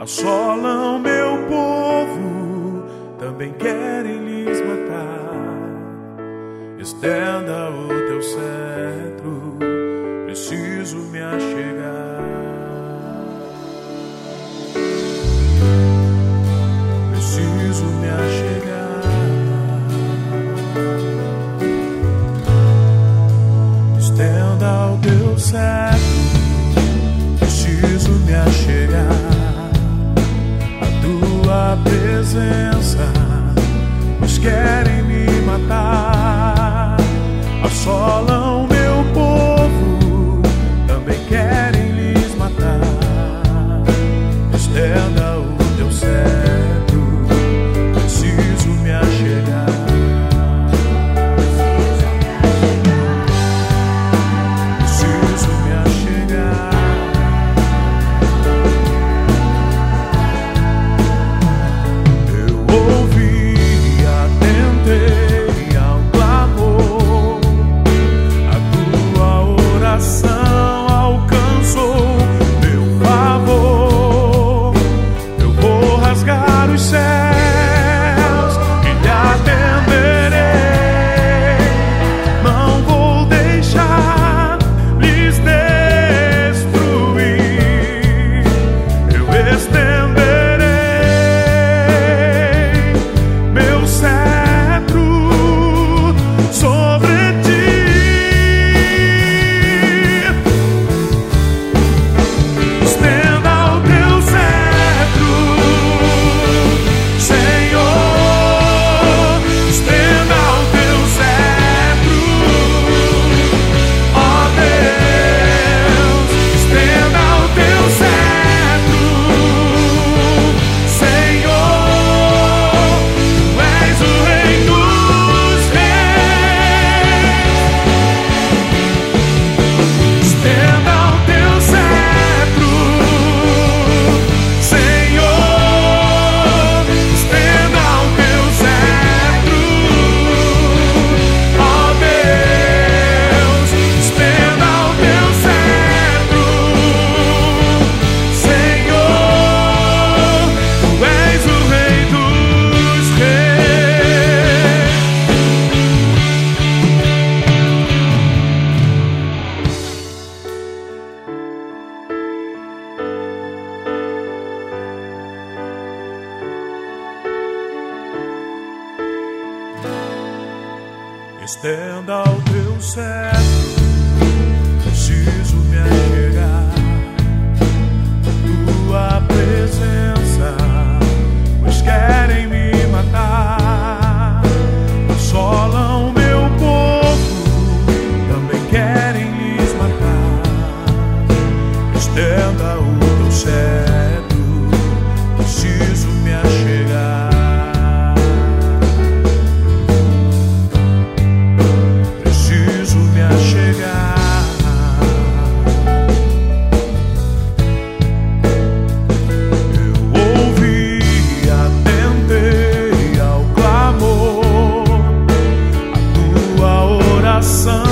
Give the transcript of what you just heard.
assolam meu povo, também querem lhes matar. Estenda o teu cetro, preciso me achegar. Preciso me achegar. estenda o teu cetro, preciso me aquecer. coração.